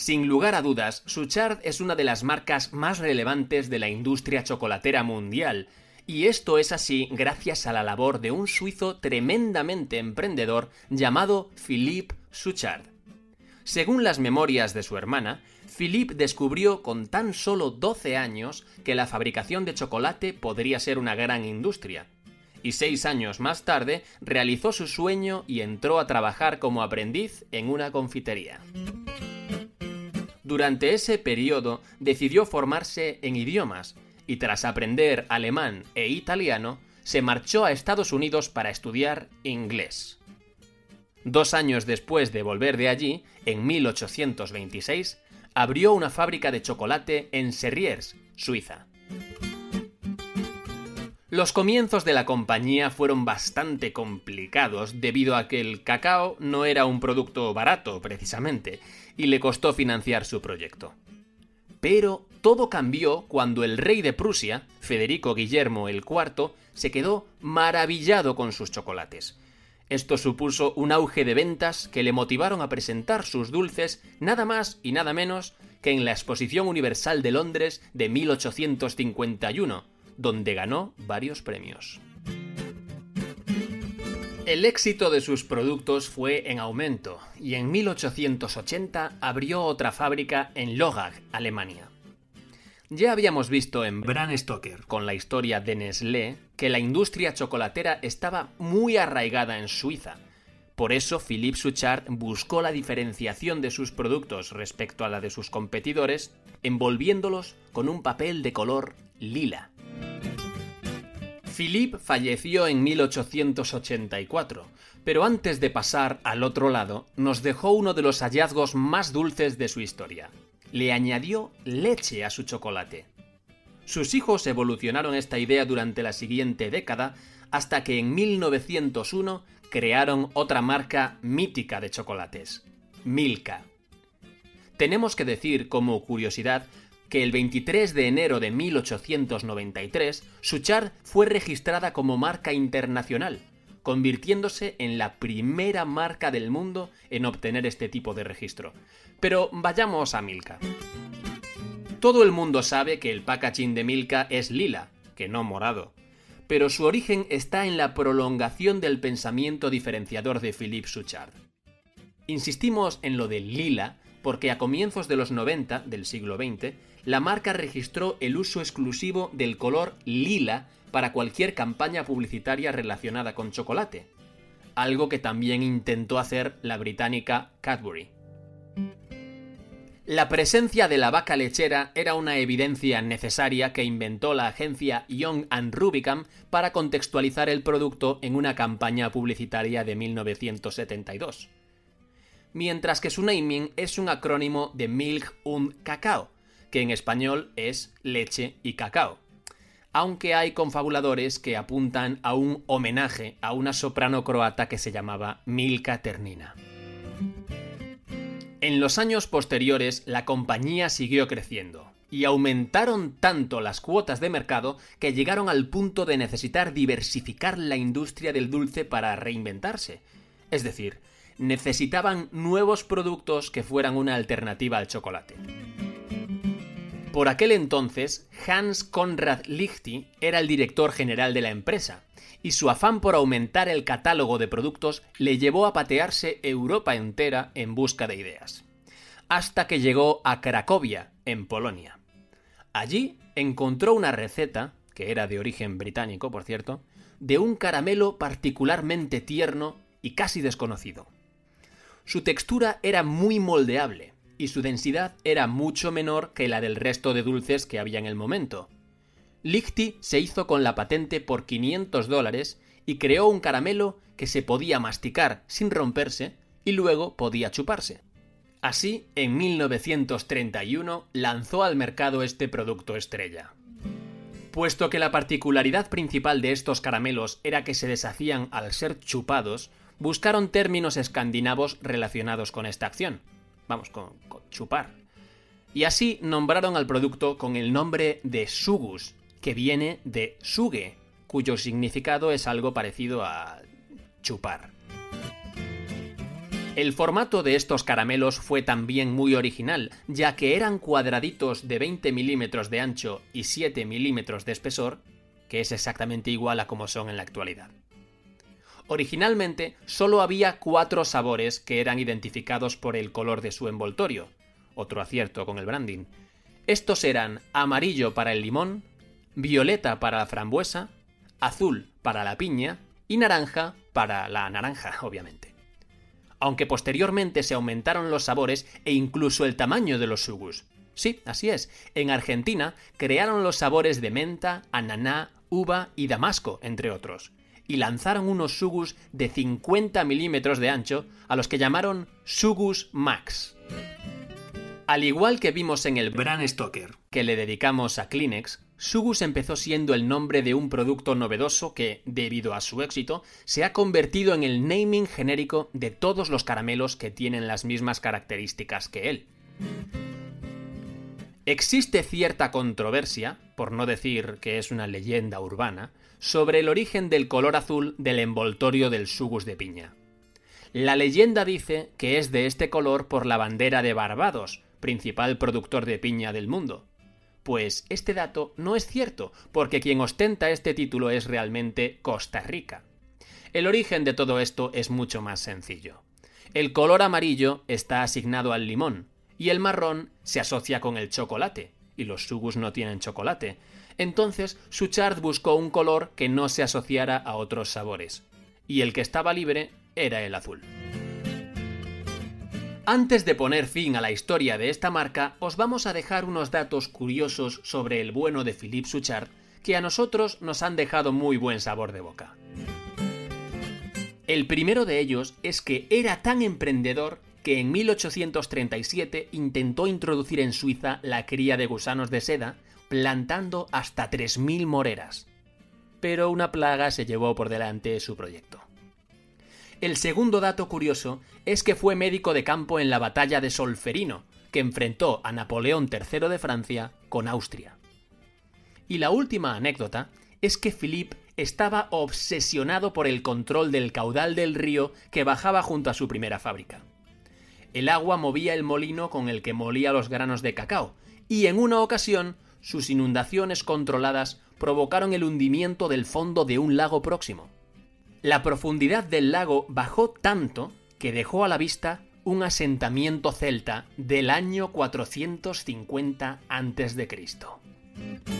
Sin lugar a dudas, Suchard es una de las marcas más relevantes de la industria chocolatera mundial, y esto es así gracias a la labor de un suizo tremendamente emprendedor llamado Philippe Suchard. Según las memorias de su hermana, Philippe descubrió con tan solo 12 años que la fabricación de chocolate podría ser una gran industria. Y seis años más tarde realizó su sueño y entró a trabajar como aprendiz en una confitería. Durante ese periodo decidió formarse en idiomas y tras aprender alemán e italiano, se marchó a Estados Unidos para estudiar inglés. Dos años después de volver de allí, en 1826, abrió una fábrica de chocolate en Serriers, Suiza. Los comienzos de la compañía fueron bastante complicados debido a que el cacao no era un producto barato, precisamente, y le costó financiar su proyecto. Pero todo cambió cuando el rey de Prusia, Federico Guillermo el IV, se quedó maravillado con sus chocolates. Esto supuso un auge de ventas que le motivaron a presentar sus dulces nada más y nada menos que en la Exposición Universal de Londres de 1851, donde ganó varios premios. El éxito de sus productos fue en aumento y en 1880 abrió otra fábrica en Logag, Alemania. Ya habíamos visto en Bran Stoker, con la historia de Nestlé, que la industria chocolatera estaba muy arraigada en Suiza. Por eso Philippe Suchard buscó la diferenciación de sus productos respecto a la de sus competidores, envolviéndolos con un papel de color lila. Philippe falleció en 1884, pero antes de pasar al otro lado, nos dejó uno de los hallazgos más dulces de su historia. Le añadió leche a su chocolate. Sus hijos evolucionaron esta idea durante la siguiente década hasta que en 1901 crearon otra marca mítica de chocolates, Milka. Tenemos que decir como curiosidad que el 23 de enero de 1893 Suchard fue registrada como marca internacional, convirtiéndose en la primera marca del mundo en obtener este tipo de registro. Pero vayamos a Milka. Todo el mundo sabe que el packaging de Milka es lila, que no morado. Pero su origen está en la prolongación del pensamiento diferenciador de Philippe Suchard. Insistimos en lo de lila porque a comienzos de los 90 del siglo XX la marca registró el uso exclusivo del color lila para cualquier campaña publicitaria relacionada con chocolate, algo que también intentó hacer la británica Cadbury. La presencia de la vaca lechera era una evidencia necesaria que inventó la agencia Young and Rubicam para contextualizar el producto en una campaña publicitaria de 1972. Mientras que su naming es un acrónimo de Milk und Cacao, que en español es leche y cacao. Aunque hay confabuladores que apuntan a un homenaje a una soprano croata que se llamaba Milka Ternina. En los años posteriores la compañía siguió creciendo y aumentaron tanto las cuotas de mercado que llegaron al punto de necesitar diversificar la industria del dulce para reinventarse. Es decir, necesitaban nuevos productos que fueran una alternativa al chocolate. Por aquel entonces, Hans Konrad Lichty era el director general de la empresa, y su afán por aumentar el catálogo de productos le llevó a patearse Europa entera en busca de ideas. Hasta que llegó a Cracovia, en Polonia. Allí encontró una receta, que era de origen británico, por cierto, de un caramelo particularmente tierno y casi desconocido. Su textura era muy moldeable, y su densidad era mucho menor que la del resto de dulces que había en el momento. Lichty se hizo con la patente por 500 dólares y creó un caramelo que se podía masticar sin romperse y luego podía chuparse. Así, en 1931 lanzó al mercado este producto estrella. Puesto que la particularidad principal de estos caramelos era que se deshacían al ser chupados, buscaron términos escandinavos relacionados con esta acción. Vamos, con, chupar. Y así nombraron al producto con el nombre de Sugus, que viene de suge, cuyo significado es algo parecido a chupar. El formato de estos caramelos fue también muy original, ya que eran cuadraditos de 20 milímetros de ancho y 7 milímetros de espesor, que es exactamente igual a como son en la actualidad. Originalmente solo había cuatro sabores que eran identificados por el color de su envoltorio, otro acierto con el branding. Estos eran amarillo para el limón, violeta para la frambuesa, azul para la piña y naranja para la naranja, obviamente aunque posteriormente se aumentaron los sabores e incluso el tamaño de los sugus. Sí, así es. En Argentina crearon los sabores de menta, ananá, uva y damasco, entre otros, y lanzaron unos sugus de 50 milímetros de ancho a los que llamaron Sugus Max. Al igual que vimos en el Bran Stoker, que le dedicamos a Kleenex, Sugus empezó siendo el nombre de un producto novedoso que, debido a su éxito, se ha convertido en el naming genérico de todos los caramelos que tienen las mismas características que él. Existe cierta controversia, por no decir que es una leyenda urbana, sobre el origen del color azul del envoltorio del Sugus de piña. La leyenda dice que es de este color por la bandera de Barbados, principal productor de piña del mundo, pues este dato no es cierto, porque quien ostenta este título es realmente Costa Rica. El origen de todo esto es mucho más sencillo. El color amarillo está asignado al limón, y el marrón se asocia con el chocolate, y los sugus no tienen chocolate. Entonces, Suchard buscó un color que no se asociara a otros sabores, y el que estaba libre era el azul. Antes de poner fin a la historia de esta marca, os vamos a dejar unos datos curiosos sobre el bueno de Philippe Suchard que a nosotros nos han dejado muy buen sabor de boca. El primero de ellos es que era tan emprendedor que en 1837 intentó introducir en Suiza la cría de gusanos de seda, plantando hasta 3.000 moreras. Pero una plaga se llevó por delante su proyecto. El segundo dato curioso es que fue médico de campo en la batalla de Solferino, que enfrentó a Napoleón III de Francia con Austria. Y la última anécdota es que Philippe estaba obsesionado por el control del caudal del río que bajaba junto a su primera fábrica. El agua movía el molino con el que molía los granos de cacao, y en una ocasión sus inundaciones controladas provocaron el hundimiento del fondo de un lago próximo. La profundidad del lago bajó tanto que dejó a la vista un asentamiento celta del año 450 a.C.